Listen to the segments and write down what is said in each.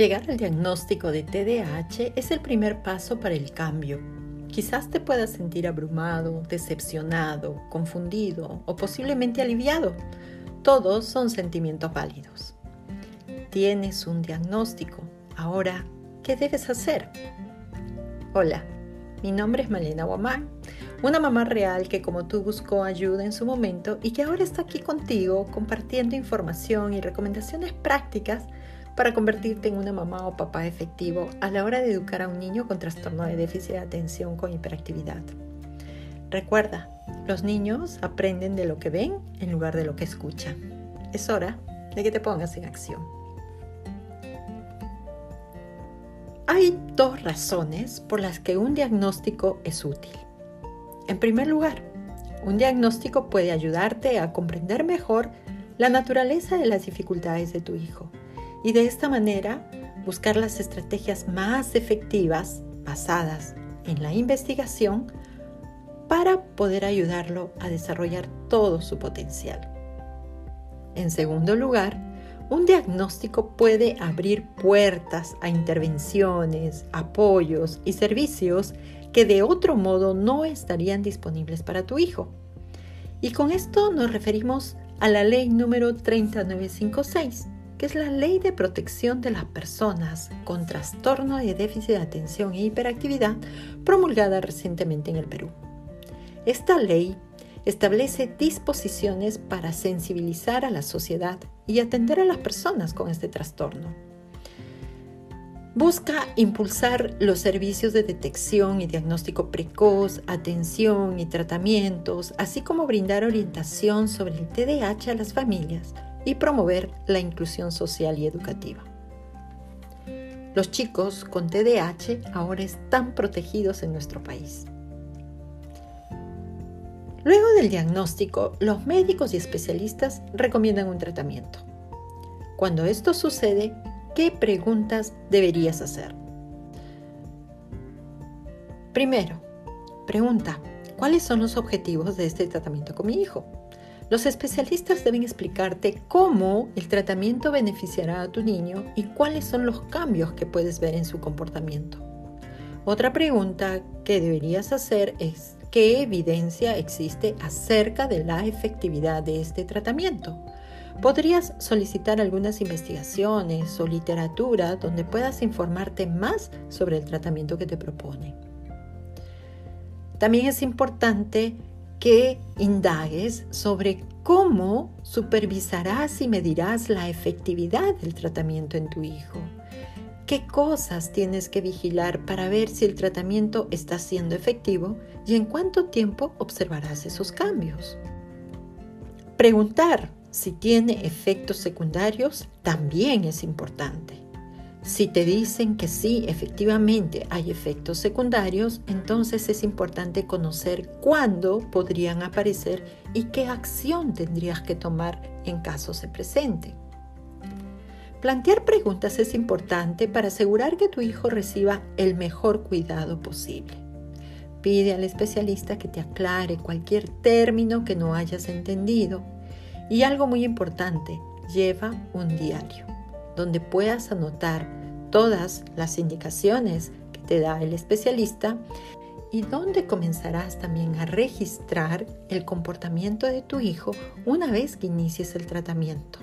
Llegar al diagnóstico de TDAH es el primer paso para el cambio. Quizás te puedas sentir abrumado, decepcionado, confundido o posiblemente aliviado. Todos son sentimientos válidos. Tienes un diagnóstico. Ahora, ¿qué debes hacer? Hola, mi nombre es Malena Guamán, una mamá real que como tú buscó ayuda en su momento y que ahora está aquí contigo compartiendo información y recomendaciones prácticas para convertirte en una mamá o papá efectivo a la hora de educar a un niño con trastorno de déficit de atención con hiperactividad. Recuerda, los niños aprenden de lo que ven en lugar de lo que escuchan. Es hora de que te pongas en acción. Hay dos razones por las que un diagnóstico es útil. En primer lugar, un diagnóstico puede ayudarte a comprender mejor la naturaleza de las dificultades de tu hijo y de esta manera buscar las estrategias más efectivas basadas en la investigación para poder ayudarlo a desarrollar todo su potencial. En segundo lugar, un diagnóstico puede abrir puertas a intervenciones, apoyos y servicios que de otro modo no estarían disponibles para tu hijo. Y con esto nos referimos a la ley número 3956 que es la Ley de Protección de las Personas con Trastorno de Déficit de Atención e Hiperactividad, promulgada recientemente en el Perú. Esta ley establece disposiciones para sensibilizar a la sociedad y atender a las personas con este trastorno. Busca impulsar los servicios de detección y diagnóstico precoz, atención y tratamientos, así como brindar orientación sobre el TDAH a las familias y promover la inclusión social y educativa. Los chicos con TDAH ahora están protegidos en nuestro país. Luego del diagnóstico, los médicos y especialistas recomiendan un tratamiento. Cuando esto sucede, ¿qué preguntas deberías hacer? Primero, pregunta, ¿cuáles son los objetivos de este tratamiento con mi hijo? Los especialistas deben explicarte cómo el tratamiento beneficiará a tu niño y cuáles son los cambios que puedes ver en su comportamiento. Otra pregunta que deberías hacer es ¿qué evidencia existe acerca de la efectividad de este tratamiento? Podrías solicitar algunas investigaciones o literatura donde puedas informarte más sobre el tratamiento que te propone. También es importante que indagues sobre cómo supervisarás y medirás la efectividad del tratamiento en tu hijo. ¿Qué cosas tienes que vigilar para ver si el tratamiento está siendo efectivo y en cuánto tiempo observarás esos cambios? Preguntar si tiene efectos secundarios también es importante. Si te dicen que sí, efectivamente hay efectos secundarios, entonces es importante conocer cuándo podrían aparecer y qué acción tendrías que tomar en caso se presente. Plantear preguntas es importante para asegurar que tu hijo reciba el mejor cuidado posible. Pide al especialista que te aclare cualquier término que no hayas entendido. Y algo muy importante, lleva un diario donde puedas anotar todas las indicaciones que te da el especialista y donde comenzarás también a registrar el comportamiento de tu hijo una vez que inicies el tratamiento.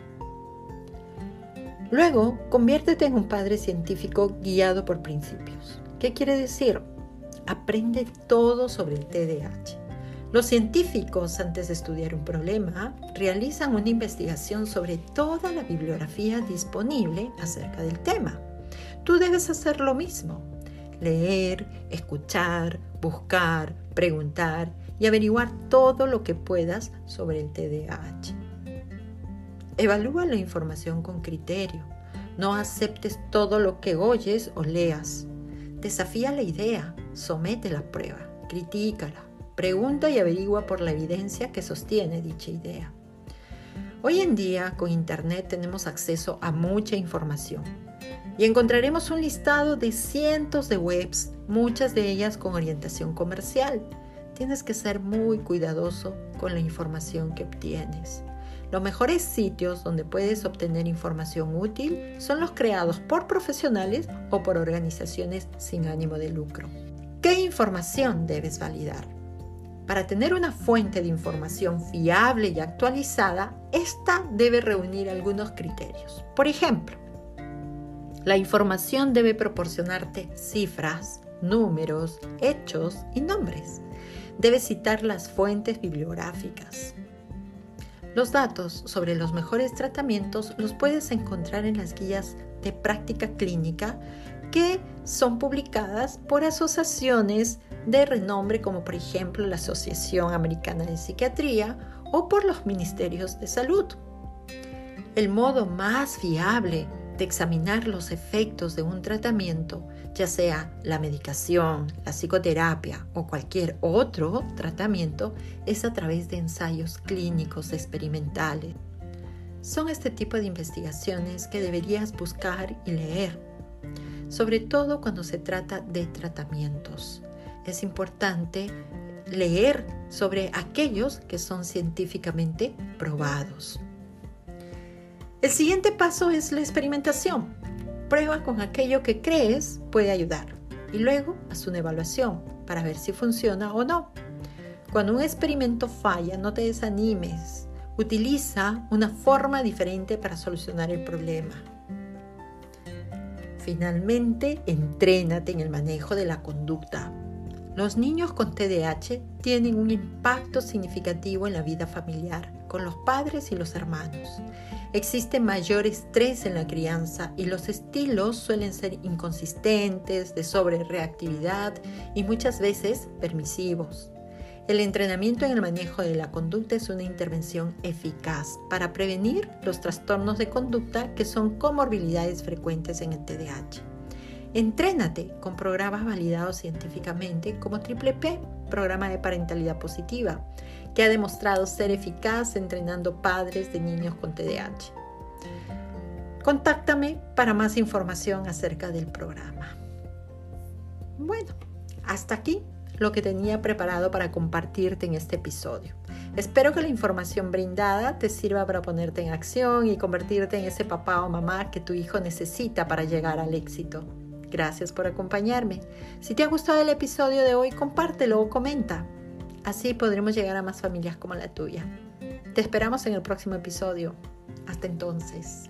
Luego, conviértete en un padre científico guiado por principios. ¿Qué quiere decir? Aprende todo sobre el TDAH los científicos, antes de estudiar un problema, realizan una investigación sobre toda la bibliografía disponible acerca del tema. Tú debes hacer lo mismo. Leer, escuchar, buscar, preguntar y averiguar todo lo que puedas sobre el TDAH. Evalúa la información con criterio. No aceptes todo lo que oyes o leas. Desafía la idea, somete la prueba, critícala, Pregunta y averigua por la evidencia que sostiene dicha idea. Hoy en día con Internet tenemos acceso a mucha información y encontraremos un listado de cientos de webs, muchas de ellas con orientación comercial. Tienes que ser muy cuidadoso con la información que obtienes. Los mejores sitios donde puedes obtener información útil son los creados por profesionales o por organizaciones sin ánimo de lucro. ¿Qué información debes validar? Para tener una fuente de información fiable y actualizada, esta debe reunir algunos criterios. Por ejemplo, la información debe proporcionarte cifras, números, hechos y nombres. Debe citar las fuentes bibliográficas. Los datos sobre los mejores tratamientos los puedes encontrar en las guías de práctica clínica que son publicadas por asociaciones de renombre como por ejemplo la Asociación Americana de Psiquiatría o por los ministerios de salud. El modo más fiable de examinar los efectos de un tratamiento, ya sea la medicación, la psicoterapia o cualquier otro tratamiento, es a través de ensayos clínicos experimentales. Son este tipo de investigaciones que deberías buscar y leer, sobre todo cuando se trata de tratamientos. Es importante leer sobre aquellos que son científicamente probados. El siguiente paso es la experimentación. Prueba con aquello que crees puede ayudar y luego haz una evaluación para ver si funciona o no. Cuando un experimento falla, no te desanimes. Utiliza una forma diferente para solucionar el problema. Finalmente, entrénate en el manejo de la conducta. Los niños con TDAH tienen un impacto significativo en la vida familiar, con los padres y los hermanos. Existe mayor estrés en la crianza y los estilos suelen ser inconsistentes, de sobrereactividad y muchas veces permisivos. El entrenamiento en el manejo de la conducta es una intervención eficaz para prevenir los trastornos de conducta que son comorbilidades frecuentes en el TDAH. Entrénate con programas validados científicamente como Triple P, programa de parentalidad positiva, que ha demostrado ser eficaz entrenando padres de niños con TDAH. Contáctame para más información acerca del programa. Bueno, hasta aquí lo que tenía preparado para compartirte en este episodio. Espero que la información brindada te sirva para ponerte en acción y convertirte en ese papá o mamá que tu hijo necesita para llegar al éxito. Gracias por acompañarme. Si te ha gustado el episodio de hoy, compártelo o comenta. Así podremos llegar a más familias como la tuya. Te esperamos en el próximo episodio. Hasta entonces.